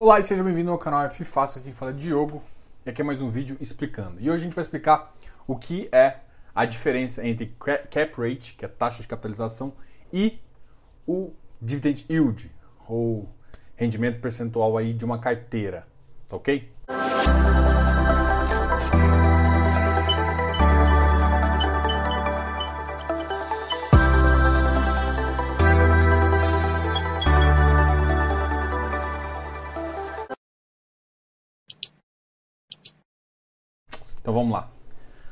Olá e seja bem-vindo ao canal F Fácil, aqui fala Diogo e aqui é mais um vídeo explicando. E hoje a gente vai explicar o que é a diferença entre cap rate, que é a taxa de capitalização, e o dividend yield, ou rendimento percentual aí de uma carteira, tá ok? Então vamos lá.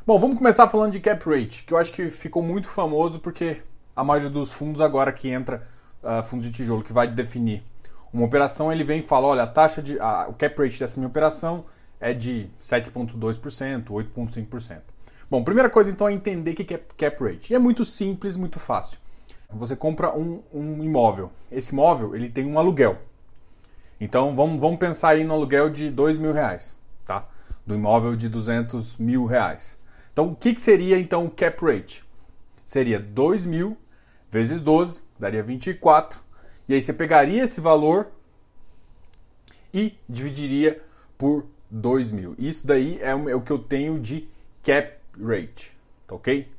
Bom, vamos começar falando de cap rate, que eu acho que ficou muito famoso porque a maioria dos fundos agora que entra, uh, fundos de tijolo, que vai definir uma operação, ele vem e fala, olha, a taxa de, a, o cap rate dessa minha operação é de 7,2%, 8,5%. Bom, primeira coisa então é entender o que é cap rate. E é muito simples, muito fácil. Você compra um, um imóvel. Esse imóvel ele tem um aluguel. Então vamos, vamos pensar aí no aluguel de dois mil reais, tá? Do imóvel de 200 mil reais. Então, o que, que seria então o cap rate? Seria 2 mil vezes 12, daria 24. E aí você pegaria esse valor e dividiria por 2 mil. Isso daí é o que eu tenho de cap rate, tá ok?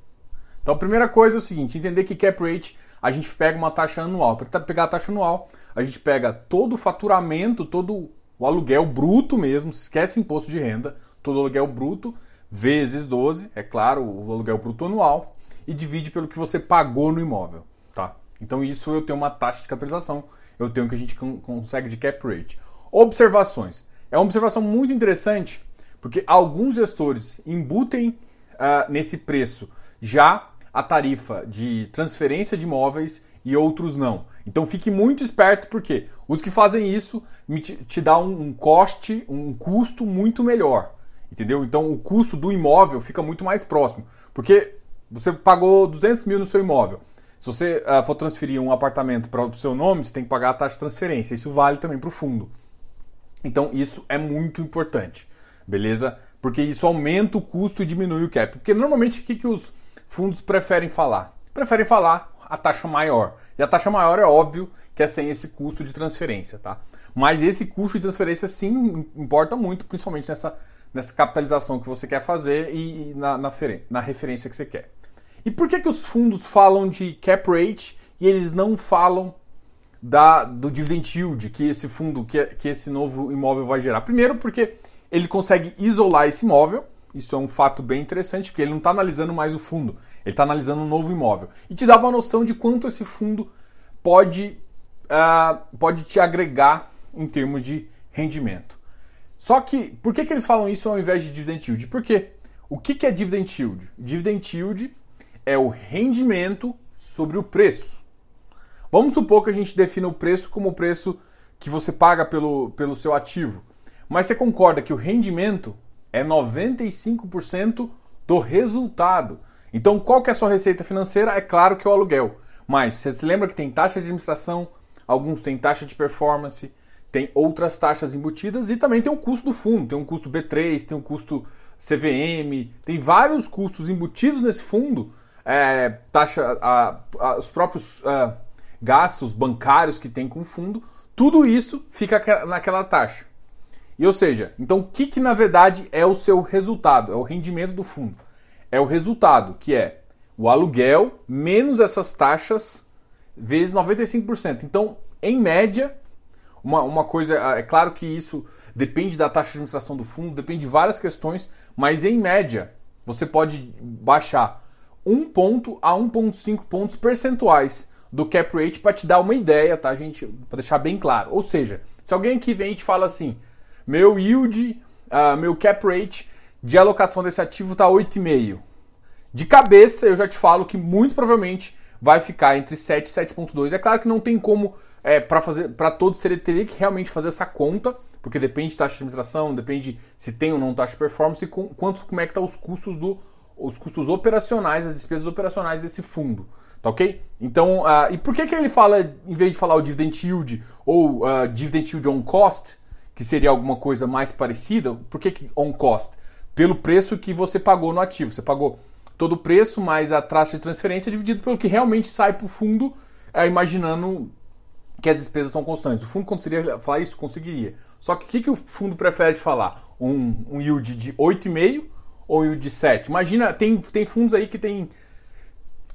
Então a primeira coisa é o seguinte, entender que cap rate a gente pega uma taxa anual. Para pegar a taxa anual, a gente pega todo o faturamento, todo o aluguel bruto mesmo, esquece imposto de renda, todo aluguel bruto, vezes 12, é claro, o aluguel bruto anual, e divide pelo que você pagou no imóvel. Tá? Então isso eu tenho uma taxa de capitalização, eu tenho o que a gente consegue de cap rate. Observações. É uma observação muito interessante, porque alguns gestores embutem uh, nesse preço já a tarifa de transferência de imóveis e outros não. Então fique muito esperto porque os que fazem isso te, te dá um, um coste, um custo muito melhor. Entendeu? Então o custo do imóvel fica muito mais próximo. Porque você pagou 200 mil no seu imóvel. Se você uh, for transferir um apartamento para o seu nome, você tem que pagar a taxa de transferência. Isso vale também para o fundo. Então isso é muito importante, beleza? Porque isso aumenta o custo e diminui o cap. Porque normalmente o que, que os fundos preferem falar? Preferem falar a taxa maior. E a taxa maior é óbvio que é sem esse custo de transferência, tá? Mas esse custo de transferência sim importa muito, principalmente nessa, nessa capitalização que você quer fazer e, na, na, na referência que você quer. E por que, que os fundos falam de cap rate e eles não falam da, do dividend yield que esse fundo, que, que esse novo imóvel vai gerar? Primeiro, porque ele consegue isolar esse imóvel, isso é um fato bem interessante, porque ele não está analisando mais o fundo, ele está analisando um novo imóvel. E te dá uma noção de quanto esse fundo pode, uh, pode te agregar em termos de rendimento. Só que, por que, que eles falam isso ao invés de dividend yield? Porque o que, que é dividend yield? Dividend yield é o rendimento sobre o preço. Vamos supor que a gente defina o preço como o preço que você paga pelo, pelo seu ativo. Mas você concorda que o rendimento é 95% do resultado. Então, qual que é a sua receita financeira? É claro que é o aluguel. Mas você se lembra que tem taxa de administração, alguns têm taxa de performance, tem outras taxas embutidas e também tem o custo do fundo, tem um custo B3, tem um custo CVM, tem vários custos embutidos nesse fundo, é, taxa, a, a, os próprios a, gastos bancários que tem com o fundo, tudo isso fica naquela taxa. E ou seja, então o que, que na verdade é o seu resultado? É o rendimento do fundo. É o resultado, que é o aluguel menos essas taxas vezes 95%. Então, em média, uma, uma coisa, é claro que isso depende da taxa de administração do fundo, depende de várias questões, mas em média, você pode baixar 1 ponto a 1,5 pontos percentuais do cap rate para te dar uma ideia, tá, gente? Para deixar bem claro. Ou seja, se alguém aqui vem e te fala assim, meu yield, uh, meu cap rate de alocação desse ativo está 8,5. De cabeça, eu já te falo que muito provavelmente vai ficar entre 7 e 7,2. É claro que não tem como, é, para fazer para todos, teria, teria que realmente fazer essa conta, porque depende de taxa de administração, depende se tem ou não taxa de performance e com, quanto, como é que tá os custos do os custos operacionais, as despesas operacionais desse fundo. Tá ok? Então, uh, e por que, que ele fala, em vez de falar o dividend yield ou uh, dividend yield on cost, que seria alguma coisa mais parecida, por que, que on cost? Pelo preço que você pagou no ativo. Você pagou todo o preço mais a taxa de transferência dividido pelo que realmente sai para o fundo, é, imaginando que as despesas são constantes. O fundo conseguiria falar isso? Conseguiria. Só que o que, que o fundo prefere falar? Um, um yield de 8,5 ou yield de 7? Imagina, tem, tem fundos aí que tem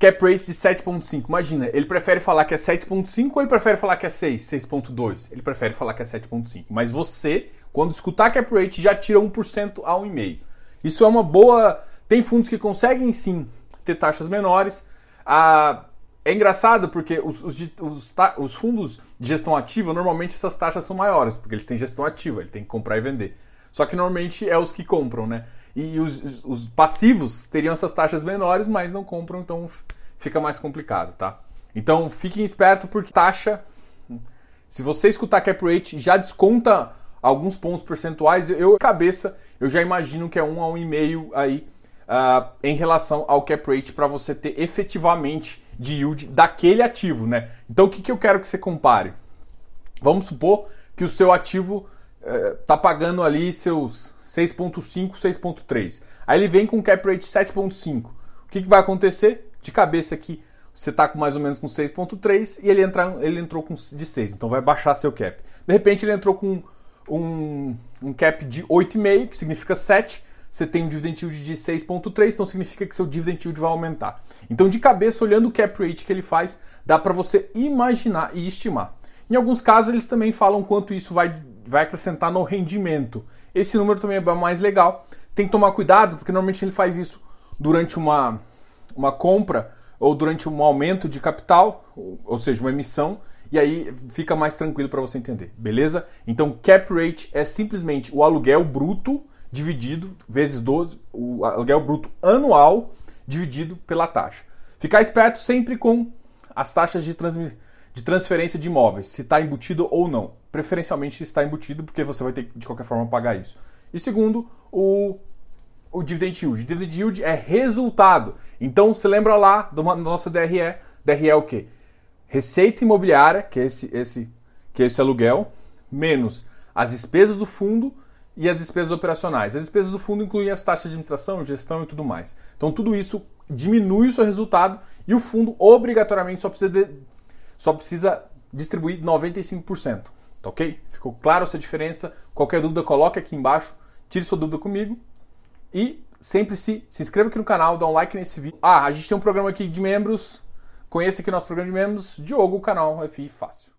cap rate de 7,5. Imagina, ele prefere falar que é 7,5 ou ele prefere falar que é 6, 6,2? Ele prefere falar que é 7,5. Mas você, quando escutar cap rate, já tira 1% a 1,5%. Isso é uma boa. Tem fundos que conseguem sim ter taxas menores. Ah, é engraçado porque os, os, os, os, fundos de gestão ativa, normalmente essas taxas são maiores, porque eles têm gestão ativa, ele tem que comprar e vender. Só que normalmente é os que compram, né? E os, os passivos teriam essas taxas menores, mas não compram, então fica mais complicado, tá? Então fiquem espertos porque taxa, se você escutar cap rate, já desconta alguns pontos percentuais. Eu, cabeça, eu já imagino que é um a um e meio aí uh, em relação ao cap rate para você ter efetivamente de yield daquele ativo, né? Então o que, que eu quero que você compare? Vamos supor que o seu ativo está uh, pagando ali seus 6.5, 6.3. Aí ele vem com cap rate 7.5. O que, que vai acontecer? De cabeça aqui, você está com mais ou menos com 6.3 e ele, entra, ele entrou com de 6, então vai baixar seu cap. De repente ele entrou com um, um cap de 8,5, que significa 7. Você tem um dividend yield de 6,3, então significa que seu dividend yield vai aumentar. Então, de cabeça, olhando o cap rate que ele faz, dá para você imaginar e estimar. Em alguns casos, eles também falam quanto isso vai, vai acrescentar no rendimento. Esse número também é mais legal. Tem que tomar cuidado, porque normalmente ele faz isso durante uma, uma compra ou durante um aumento de capital, ou seja, uma emissão, e aí fica mais tranquilo para você entender, beleza? Então, cap rate é simplesmente o aluguel bruto dividido vezes 12, o aluguel bruto anual dividido pela taxa. Ficar esperto sempre com as taxas de, de transferência de imóveis, se está embutido ou não. Preferencialmente se está embutido, porque você vai ter de qualquer forma pagar isso. E segundo, o, o dividend yield. Dividend yield é resultado. Então, você lembra lá da nossa DRE? DRE é o quê? receita imobiliária, que é esse, esse, que é esse aluguel, menos as despesas do fundo e as despesas operacionais. As despesas do fundo incluem as taxas de administração, gestão e tudo mais. Então tudo isso diminui o seu resultado e o fundo obrigatoriamente só precisa, de, só precisa distribuir 95%. Tá ok? Ficou claro essa diferença? Qualquer dúvida, coloque aqui embaixo, tire sua dúvida comigo e sempre se, se inscreva aqui no canal, dá um like nesse vídeo. Ah, a gente tem um programa aqui de membros Conheça aqui nosso programa de membros, Diogo, canal FI Fácil.